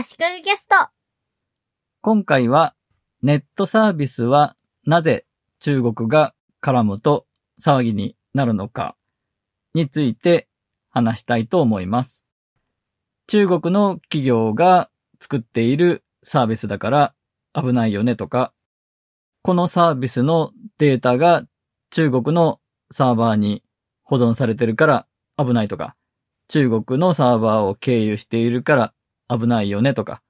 足利ゲスト。今回はネットサービスはなぜ中国が絡むと騒ぎになるのかについて話したいと思います。中国の企業が作っているサービスだから危ないよねとか、このサービスのデータが中国のサーバーに保存されてるから危ないとか、中国のサーバーを経由しているから危ないよねとか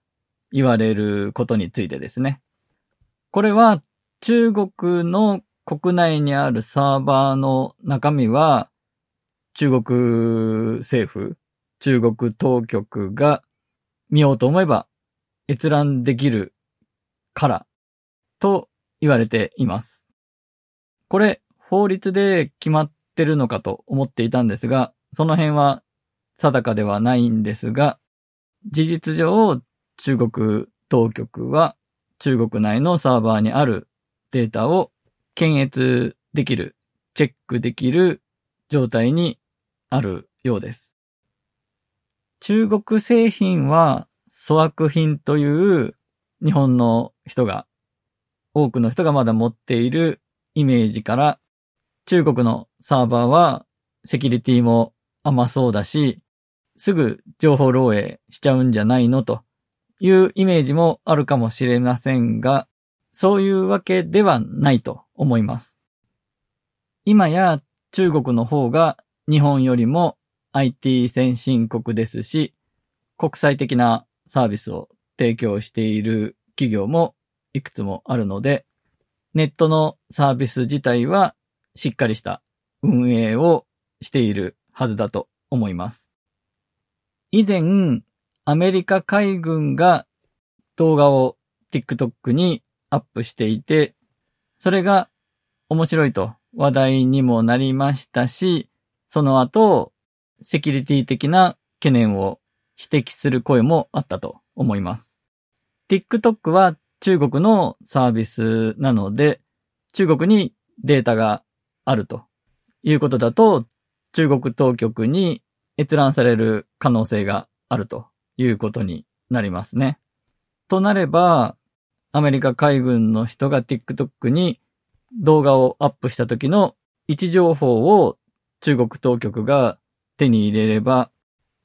言われることについてですね。これは中国の国内にあるサーバーの中身は中国政府、中国当局が見ようと思えば閲覧できるからと言われています。これ法律で決まってるのかと思っていたんですが、その辺は定かではないんですが、事実上中国当局は中国内のサーバーにあるデータを検閲できる、チェックできる状態にあるようです。中国製品は粗悪品という日本の人が、多くの人がまだ持っているイメージから、中国のサーバーはセキュリティも甘そうだし、すぐ情報漏洩しちゃうんじゃないのというイメージもあるかもしれませんが、そういうわけではないと思います。今や中国の方が日本よりも IT 先進国ですし、国際的なサービスを提供している企業もいくつもあるので、ネットのサービス自体はしっかりした運営をしているはずだと思います。以前、アメリカ海軍が動画を TikTok にアップしていて、それが面白いと話題にもなりましたし、その後、セキュリティ的な懸念を指摘する声もあったと思います。TikTok は中国のサービスなので、中国にデータがあるということだと、中国当局に閲覧される可能性があるということになりますね。となれば、アメリカ海軍の人が TikTok に動画をアップした時の位置情報を中国当局が手に入れれば、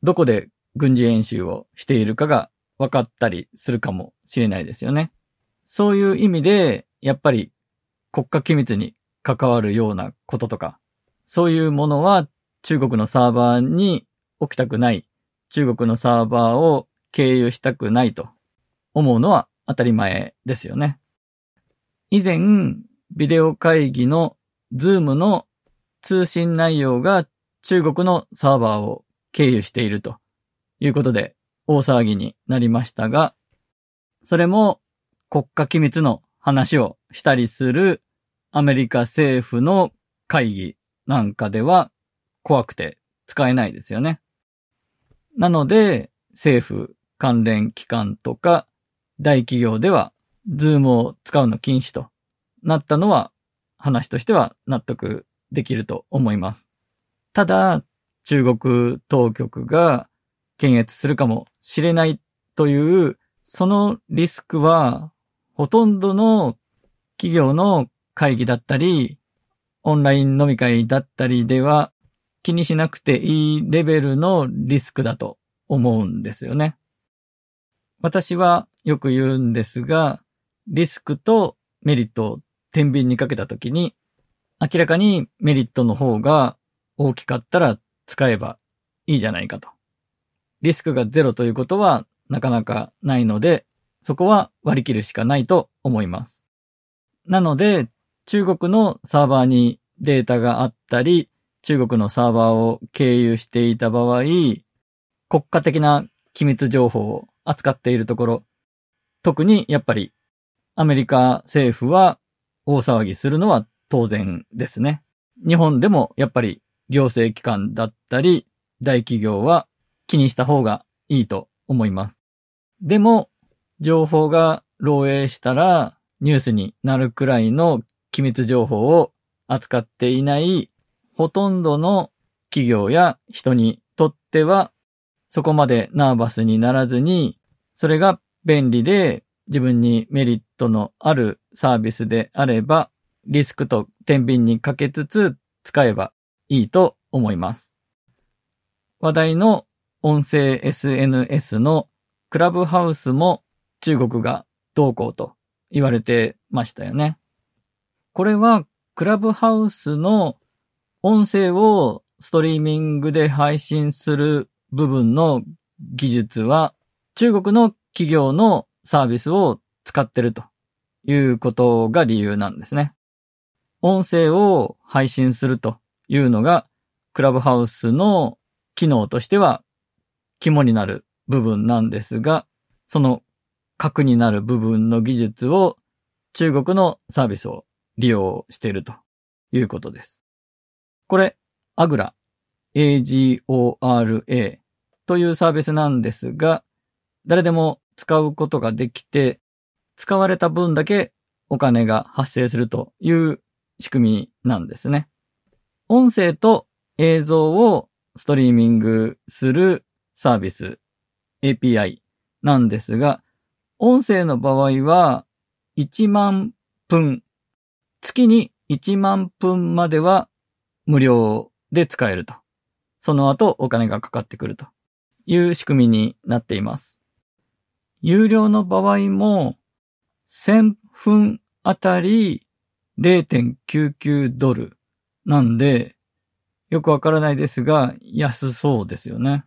どこで軍事演習をしているかが分かったりするかもしれないですよね。そういう意味で、やっぱり国家機密に関わるようなこととか、そういうものは中国のサーバーに置きたくない、中国のサーバーを経由したくないと思うのは当たり前ですよね。以前、ビデオ会議の Zoom の通信内容が中国のサーバーを経由しているということで大騒ぎになりましたが、それも国家機密の話をしたりするアメリカ政府の会議なんかでは怖くて使えないですよね。なので政府関連機関とか大企業ではズームを使うの禁止となったのは話としては納得できると思います。ただ中国当局が検閲するかもしれないというそのリスクはほとんどの企業の会議だったり、オンライン飲み会だったりでは気にしなくていいレベルのリスクだと思うんですよね。私はよく言うんですが、リスクとメリットを天秤にかけたときに、明らかにメリットの方が大きかったら使えばいいじゃないかと。リスクがゼロということはなかなかないので、そこは割り切るしかないと思います。なので、中国のサーバーにデータがあったり、中国のサーバーを経由していた場合、国家的な機密情報を扱っているところ、特にやっぱりアメリカ政府は大騒ぎするのは当然ですね。日本でもやっぱり行政機関だったり大企業は気にした方がいいと思います。でも、情報が漏洩したらニュースになるくらいの機密情報を扱っていないほとんどの企業や人にとってはそこまでナーバスにならずにそれが便利で自分にメリットのあるサービスであれば、リスクと天秤にかけつつ使えばいいと思います。話題の音声 SNS のクラブハウスも中国がどうこうと言われてましたよね。これはクラブハウスの音声をストリーミングで配信する部分の技術は中国の企業のサービスを使ってるということが理由なんですね。音声を配信するというのがクラブハウスの機能としては肝になる部分なんですが、その核になる部分の技術を中国のサービスを利用しているということです。これ、アグラ、AGORA というサービスなんですが、誰でも使うことができて、使われた分だけお金が発生するという仕組みなんですね。音声と映像をストリーミングするサービス API なんですが、音声の場合は1万分、月に1万分までは無料で使えると。その後お金がかかってくるという仕組みになっています。有料の場合も1000分あたり0.99ドルなんで、よくわからないですが、安そうですよね。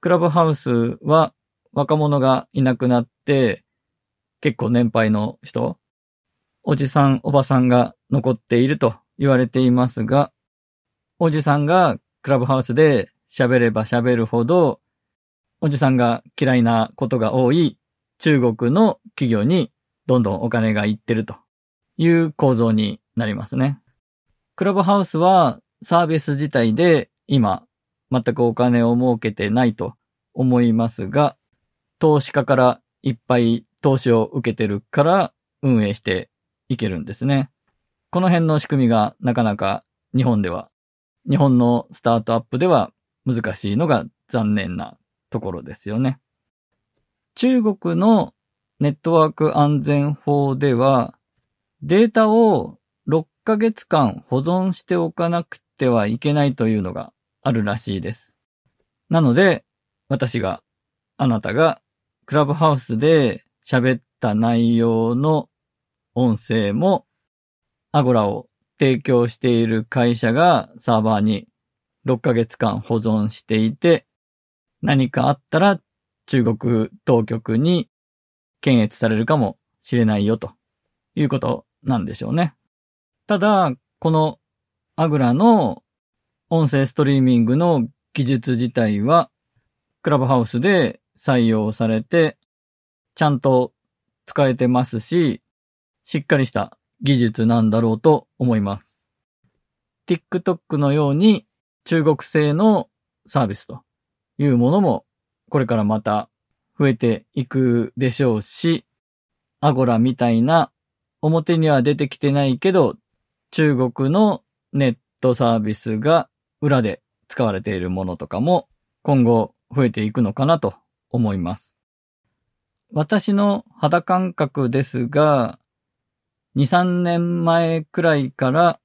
クラブハウスは若者がいなくなって、結構年配の人、おじさん、おばさんが残っていると言われていますが、おじさんがクラブハウスで喋れば喋るほど、おじさんが嫌いなことが多い中国の企業にどんどんお金がいってるという構造になりますね。クラブハウスはサービス自体で今全くお金を儲けてないと思いますが、投資家からいっぱい投資を受けてるから運営していけるんですね。この辺の仕組みがなかなか日本では、日本のスタートアップでは難しいのが残念なところですよね。中国のネットワーク安全法では、データを6ヶ月間保存しておかなくてはいけないというのがあるらしいです。なので、私が、あなたが、クラブハウスで喋った内容の音声も、アゴラを提供している会社がサーバーに6ヶ月間保存していて、何かあったら中国当局に検閲されるかもしれないよということなんでしょうね。ただ、このアグラの音声ストリーミングの技術自体は、クラブハウスで採用されて、ちゃんと使えてますし、しっかりした技術なんだろうと思います。TikTok のように中国製のサービスというものもこれからまた増えていくでしょうし、アゴラみたいな表には出てきてないけど中国のネットサービスが裏で使われているものとかも今後増えていくのかなと思います。私の肌感覚ですが、2、3年前くらいから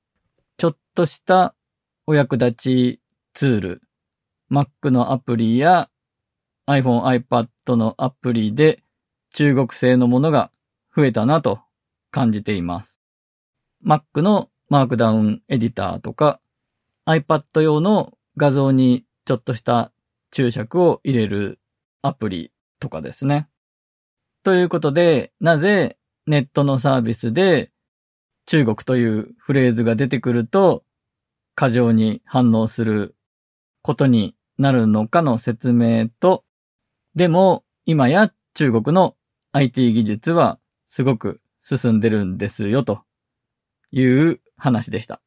ちょっとしたお役立ちツール、Mac のアプリや iPhone、iPad のアプリで中国製のものが増えたなと感じています。Mac のマークダウンエディターとか iPad 用の画像にちょっとした注釈を入れるアプリとかですね。ということで、なぜネットのサービスで中国というフレーズが出てくると過剰に反応することになるのかの説明と、でも今や中国の IT 技術はすごく進んでるんですよという話でした。